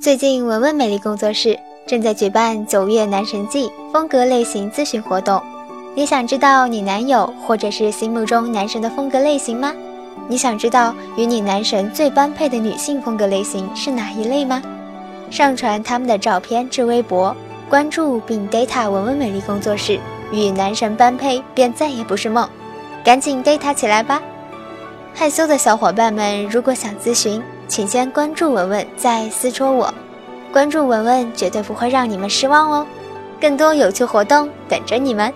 最近文文美丽工作室正在举办九月男神季风格类型咨询活动。你想知道你男友或者是心目中男神的风格类型吗？你想知道与你男神最般配的女性风格类型是哪一类吗？上传他们的照片至微博，关注并 data 文文美丽工作室，与男神般配便再也不是梦。赶紧 data 起来吧！害羞的小伙伴们，如果想咨询，请先关注文文，再私戳我。关注文文，绝对不会让你们失望哦！更多有趣活动等着你们。